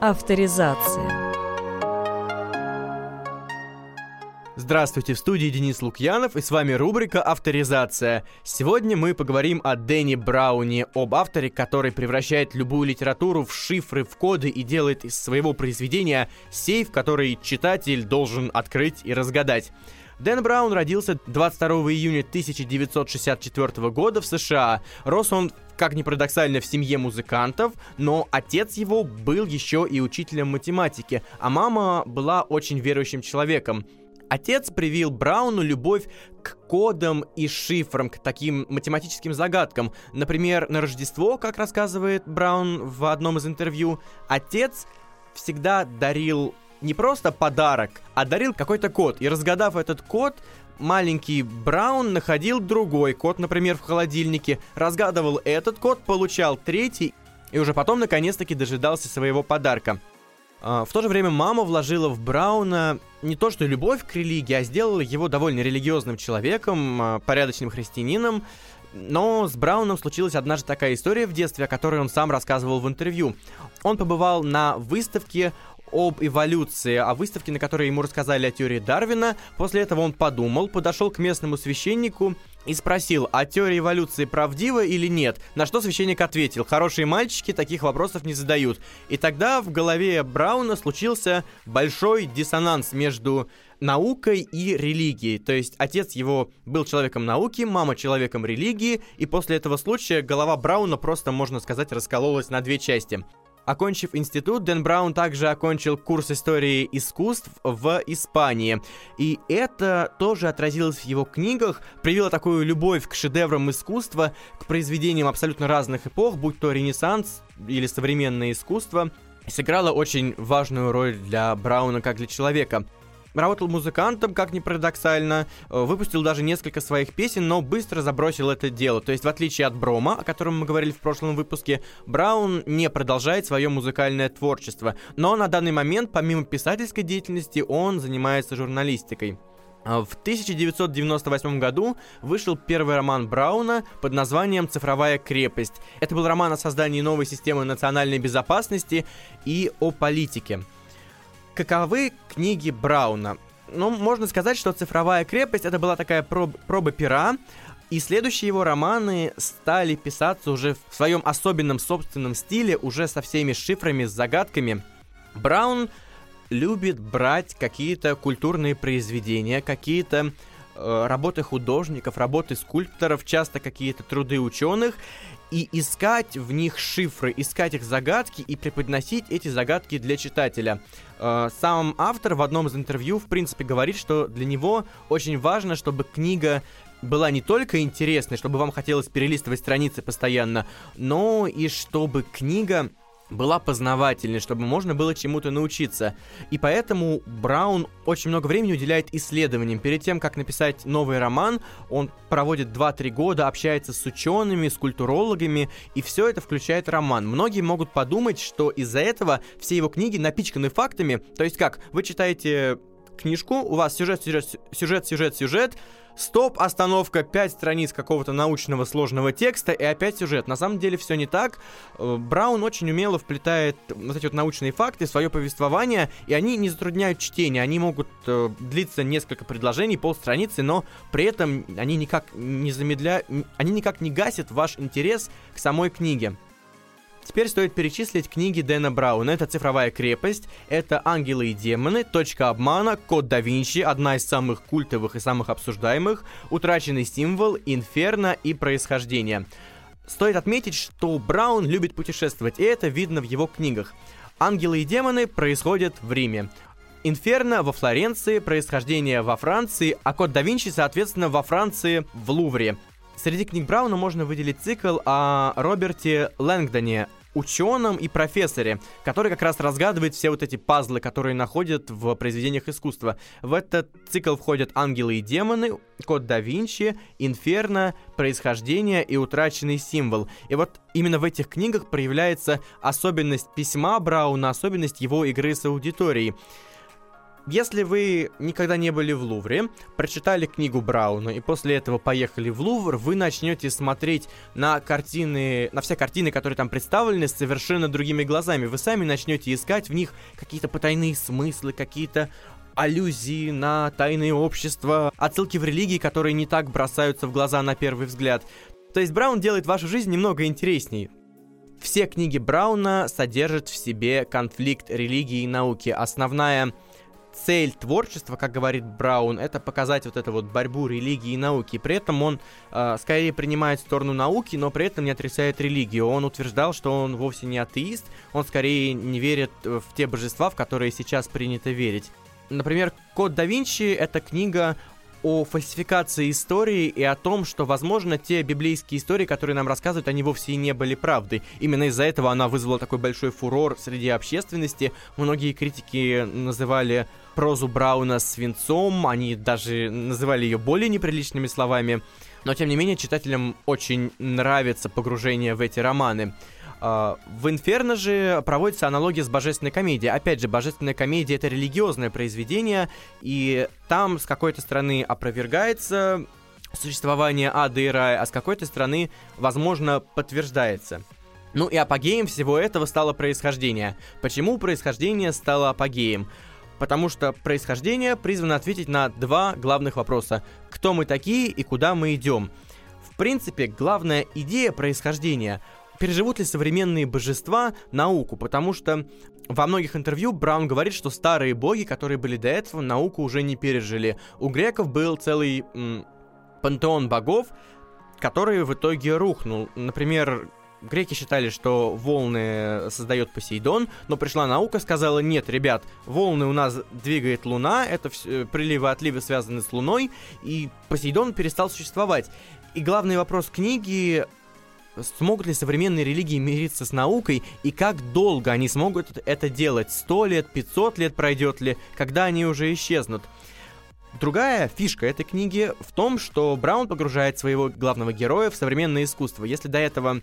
Авторизация. Здравствуйте, в студии Денис Лукьянов и с вами рубрика «Авторизация». Сегодня мы поговорим о Дэнни Брауне, об авторе, который превращает любую литературу в шифры, в коды и делает из своего произведения сейф, который читатель должен открыть и разгадать. Дэн Браун родился 22 июня 1964 года в США. Рос он как ни парадоксально, в семье музыкантов, но отец его был еще и учителем математики, а мама была очень верующим человеком. Отец привил Брауну любовь к кодам и шифрам, к таким математическим загадкам. Например, на Рождество, как рассказывает Браун в одном из интервью, отец всегда дарил не просто подарок, а дарил какой-то код. И разгадав этот код, маленький Браун находил другой код, например, в холодильнике, разгадывал этот код, получал третий, и уже потом наконец-таки дожидался своего подарка. А, в то же время мама вложила в Брауна не то что любовь к религии, а сделала его довольно религиозным человеком, а, порядочным христианином. Но с Брауном случилась однажды такая история в детстве, о которой он сам рассказывал в интервью. Он побывал на выставке об эволюции, о выставке, на которой ему рассказали о теории Дарвина. После этого он подумал, подошел к местному священнику и спросил, а теория эволюции правдива или нет? На что священник ответил, хорошие мальчики таких вопросов не задают. И тогда в голове Брауна случился большой диссонанс между наукой и религией. То есть отец его был человеком науки, мама человеком религии, и после этого случая голова Брауна просто, можно сказать, раскололась на две части. Окончив институт, Дэн Браун также окончил курс истории искусств в Испании. И это тоже отразилось в его книгах, привело такую любовь к шедеврам искусства, к произведениям абсолютно разных эпох, будь то Ренессанс или современное искусство, сыграло очень важную роль для Брауна как для человека работал музыкантом, как ни парадоксально, э, выпустил даже несколько своих песен, но быстро забросил это дело. То есть, в отличие от Брома, о котором мы говорили в прошлом выпуске, Браун не продолжает свое музыкальное творчество. Но на данный момент, помимо писательской деятельности, он занимается журналистикой. А в 1998 году вышел первый роман Брауна под названием «Цифровая крепость». Это был роман о создании новой системы национальной безопасности и о политике. Каковы книги Брауна? Ну, можно сказать, что «Цифровая крепость» это была такая проб, проба пера, и следующие его романы стали писаться уже в своем особенном собственном стиле, уже со всеми шифрами, с загадками. Браун любит брать какие-то культурные произведения, какие-то э, работы художников, работы скульпторов, часто какие-то труды ученых, и искать в них шифры, искать их загадки и преподносить эти загадки для читателя. Э, сам автор в одном из интервью, в принципе, говорит, что для него очень важно, чтобы книга была не только интересной, чтобы вам хотелось перелистывать страницы постоянно, но и чтобы книга была познавательной, чтобы можно было чему-то научиться. И поэтому Браун очень много времени уделяет исследованиям. Перед тем, как написать новый роман, он проводит 2-3 года, общается с учеными, с культурологами, и все это включает роман. Многие могут подумать, что из-за этого все его книги напичканы фактами. То есть как, вы читаете книжку, у вас сюжет, сюжет, сюжет, сюжет, сюжет, Стоп, остановка, 5 страниц какого-то научного сложного текста и опять сюжет. На самом деле все не так. Э, Браун очень умело вплетает вот эти вот научные факты свое повествование, и они не затрудняют чтение. Они могут э, длиться несколько предложений, полстраницы, но при этом они никак не замедляют, они никак не гасят ваш интерес к самой книге. Теперь стоит перечислить книги Дэна Брауна. Это «Цифровая крепость», это «Ангелы и демоны», «Точка обмана», «Код да Винчи», одна из самых культовых и самых обсуждаемых, «Утраченный символ», «Инферно» и «Происхождение». Стоит отметить, что Браун любит путешествовать, и это видно в его книгах. «Ангелы и демоны» происходят в Риме. Инферно во Флоренции, происхождение во Франции, а Код да Винчи, соответственно, во Франции в Лувре. Среди книг Брауна можно выделить цикл о Роберте Лэнгдоне, ученом и профессоре, который как раз разгадывает все вот эти пазлы, которые находят в произведениях искусства. В этот цикл входят «Ангелы и демоны», «Код да Винчи», «Инферно», «Происхождение» и «Утраченный символ». И вот именно в этих книгах проявляется особенность письма Брауна, особенность его игры с аудиторией. Если вы никогда не были в Лувре, прочитали книгу Брауна и после этого поехали в Лувр, вы начнете смотреть на картины, на все картины, которые там представлены, совершенно другими глазами. Вы сами начнете искать в них какие-то потайные смыслы, какие-то аллюзии на тайные общества, отсылки в религии, которые не так бросаются в глаза на первый взгляд. То есть Браун делает вашу жизнь немного интересней. Все книги Брауна содержат в себе конфликт религии и науки. Основная цель творчества, как говорит Браун, это показать вот эту вот борьбу религии и науки. При этом он э, скорее принимает сторону науки, но при этом не отрицает религию. Он утверждал, что он вовсе не атеист, он скорее не верит в те божества, в которые сейчас принято верить. Например, «Код да Винчи» — это книга о фальсификации истории и о том, что, возможно, те библейские истории, которые нам рассказывают, они вовсе и не были правдой. Именно из-за этого она вызвала такой большой фурор среди общественности. Многие критики называли прозу Брауна свинцом, они даже называли ее более неприличными словами. Но, тем не менее, читателям очень нравится погружение в эти романы. А, в «Инферно» же проводится аналогия с «Божественной комедией». Опять же, «Божественная комедия» — это религиозное произведение, и там с какой-то стороны опровергается существование ада и рая, а с какой-то стороны, возможно, подтверждается. Ну и апогеем всего этого стало происхождение. Почему происхождение стало апогеем? Потому что происхождение призвано ответить на два главных вопроса. Кто мы такие и куда мы идем? В принципе, главная идея происхождения — переживут ли современные божества науку, потому что во многих интервью Браун говорит, что старые боги, которые были до этого, науку уже не пережили. У греков был целый м, пантеон богов, который в итоге рухнул. Например, греки считали, что волны создает Посейдон, но пришла наука, сказала, нет, ребят, волны у нас двигает Луна, это все, приливы и отливы связаны с Луной, и Посейдон перестал существовать. И главный вопрос книги смогут ли современные религии мириться с наукой и как долго они смогут это делать? Сто лет, 500 лет пройдет ли, когда они уже исчезнут? Другая фишка этой книги в том, что Браун погружает своего главного героя в современное искусство. Если до этого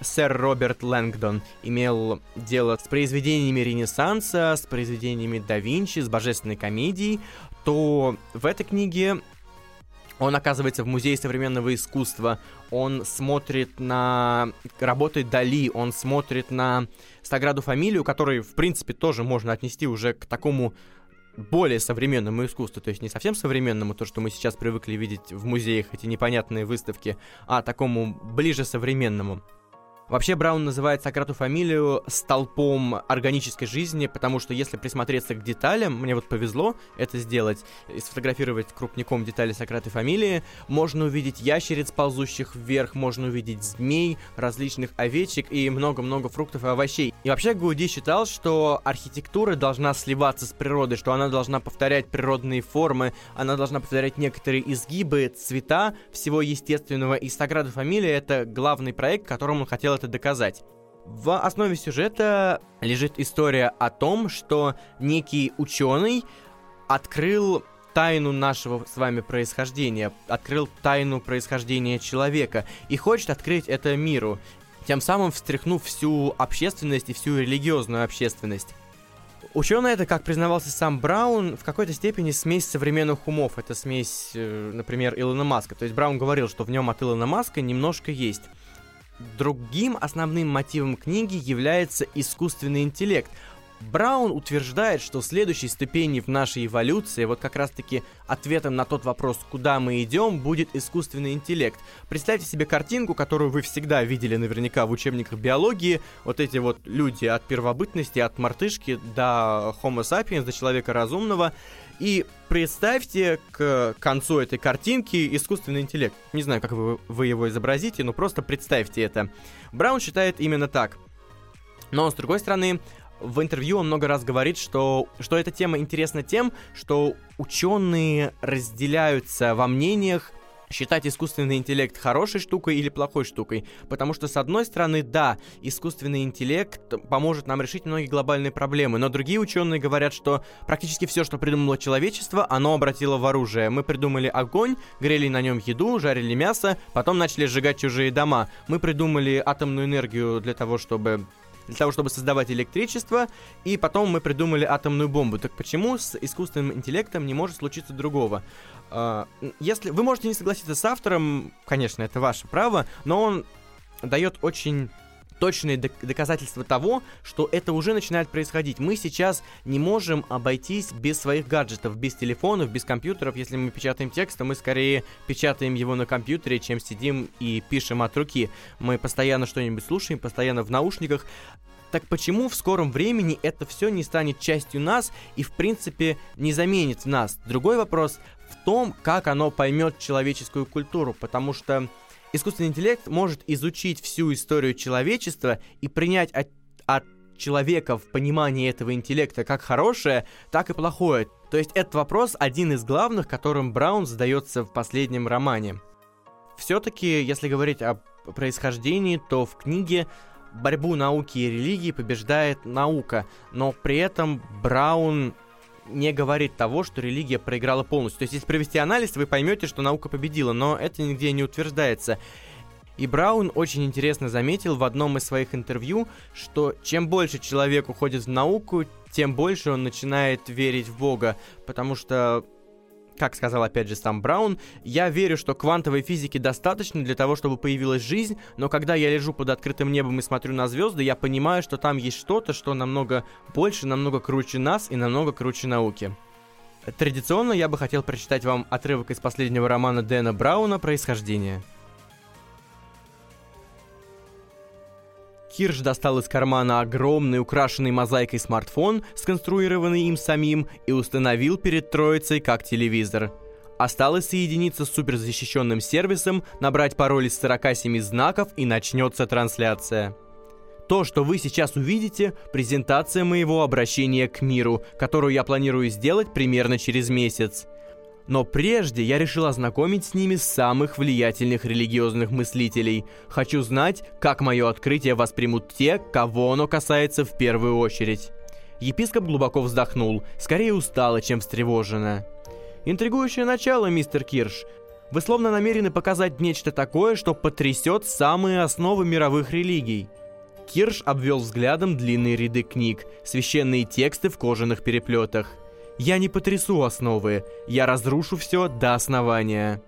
сэр Роберт Лэнгдон имел дело с произведениями Ренессанса, с произведениями да Винчи, с божественной комедией, то в этой книге он оказывается в Музее современного искусства, он смотрит на работы Дали, он смотрит на Саграду Фамилию, который, в принципе, тоже можно отнести уже к такому более современному искусству, то есть не совсем современному, то, что мы сейчас привыкли видеть в музеях, эти непонятные выставки, а такому ближе современному. Вообще Браун называет Сократу фамилию столпом органической жизни, потому что если присмотреться к деталям, мне вот повезло это сделать, и сфотографировать крупником детали Сократа фамилии, можно увидеть ящериц, ползущих вверх, можно увидеть змей, различных овечек и много-много фруктов и овощей. И вообще Гуди считал, что архитектура должна сливаться с природой, что она должна повторять природные формы, она должна повторять некоторые изгибы, цвета всего естественного, и Саграда Фамилия — это главный проект, которому он хотел это доказать. В основе сюжета лежит история о том, что некий ученый открыл тайну нашего с вами происхождения, открыл тайну происхождения человека и хочет открыть это миру, тем самым встряхнув всю общественность и всю религиозную общественность. Ученый это, как признавался сам Браун, в какой-то степени смесь современных умов. Это смесь, э, например, Илона Маска. То есть Браун говорил, что в нем от Илона Маска немножко есть. Другим основным мотивом книги является искусственный интеллект. Браун утверждает, что следующей ступенью в нашей эволюции, вот как раз-таки ответом на тот вопрос, куда мы идем, будет искусственный интеллект. Представьте себе картинку, которую вы всегда видели наверняка в учебниках биологии. Вот эти вот люди от первобытности, от мартышки до Homo sapiens, до человека разумного. И представьте к концу этой картинки искусственный интеллект. Не знаю, как вы, вы его изобразите, но просто представьте это. Браун считает именно так. Но, с другой стороны, в интервью он много раз говорит, что, что эта тема интересна тем, что ученые разделяются во мнениях считать искусственный интеллект хорошей штукой или плохой штукой. Потому что, с одной стороны, да, искусственный интеллект поможет нам решить многие глобальные проблемы, но другие ученые говорят, что практически все, что придумало человечество, оно обратило в оружие. Мы придумали огонь, грели на нем еду, жарили мясо, потом начали сжигать чужие дома. Мы придумали атомную энергию для того, чтобы для того, чтобы создавать электричество, и потом мы придумали атомную бомбу. Так почему с искусственным интеллектом не может случиться другого? А, если вы можете не согласиться с автором, конечно, это ваше право, но он дает очень точные доказательства того, что это уже начинает происходить. Мы сейчас не можем обойтись без своих гаджетов, без телефонов, без компьютеров. Если мы печатаем текст, то мы скорее печатаем его на компьютере, чем сидим и пишем от руки. Мы постоянно что-нибудь слушаем, постоянно в наушниках. Так почему в скором времени это все не станет частью нас и, в принципе, не заменит нас? Другой вопрос в том, как оно поймет человеческую культуру, потому что искусственный интеллект может изучить всю историю человечества и принять от, от человека в понимании этого интеллекта как хорошее, так и плохое. То есть этот вопрос один из главных, которым Браун задается в последнем романе. Все-таки, если говорить о происхождении, то в книге борьбу науки и религии побеждает наука, но при этом Браун не говорит того, что религия проиграла полностью. То есть, если провести анализ, вы поймете, что наука победила, но это нигде не утверждается. И Браун очень интересно заметил в одном из своих интервью, что чем больше человек уходит в науку, тем больше он начинает верить в Бога, потому что как сказал опять же сам Браун, я верю, что квантовой физики достаточно для того, чтобы появилась жизнь, но когда я лежу под открытым небом и смотрю на звезды, я понимаю, что там есть что-то, что намного больше, намного круче нас и намного круче науки. Традиционно я бы хотел прочитать вам отрывок из последнего романа Дэна Брауна «Происхождение». Кирш достал из кармана огромный, украшенный мозаикой смартфон, сконструированный им самим, и установил перед троицей как телевизор. Осталось соединиться с суперзащищенным сервисом, набрать пароль из 47 знаков и начнется трансляция. То, что вы сейчас увидите, презентация моего обращения к миру, которую я планирую сделать примерно через месяц. Но прежде я решил ознакомить с ними самых влиятельных религиозных мыслителей. Хочу знать, как мое открытие воспримут те, кого оно касается в первую очередь. Епископ глубоко вздохнул, скорее устало, чем встревоженно. Интригующее начало, мистер Кирш. Вы словно намерены показать нечто такое, что потрясет самые основы мировых религий. Кирш обвел взглядом длинные ряды книг, священные тексты в кожаных переплетах. Я не потрясу основы, я разрушу все до основания.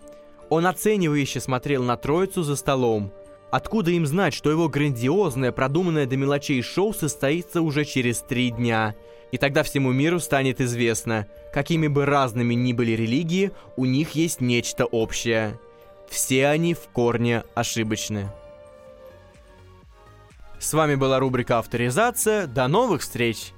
Он оценивающе смотрел на троицу за столом. Откуда им знать, что его грандиозное, продуманное до мелочей шоу состоится уже через три дня? И тогда всему миру станет известно, какими бы разными ни были религии, у них есть нечто общее. Все они в корне ошибочны. С вами была рубрика «Авторизация». До новых встреч!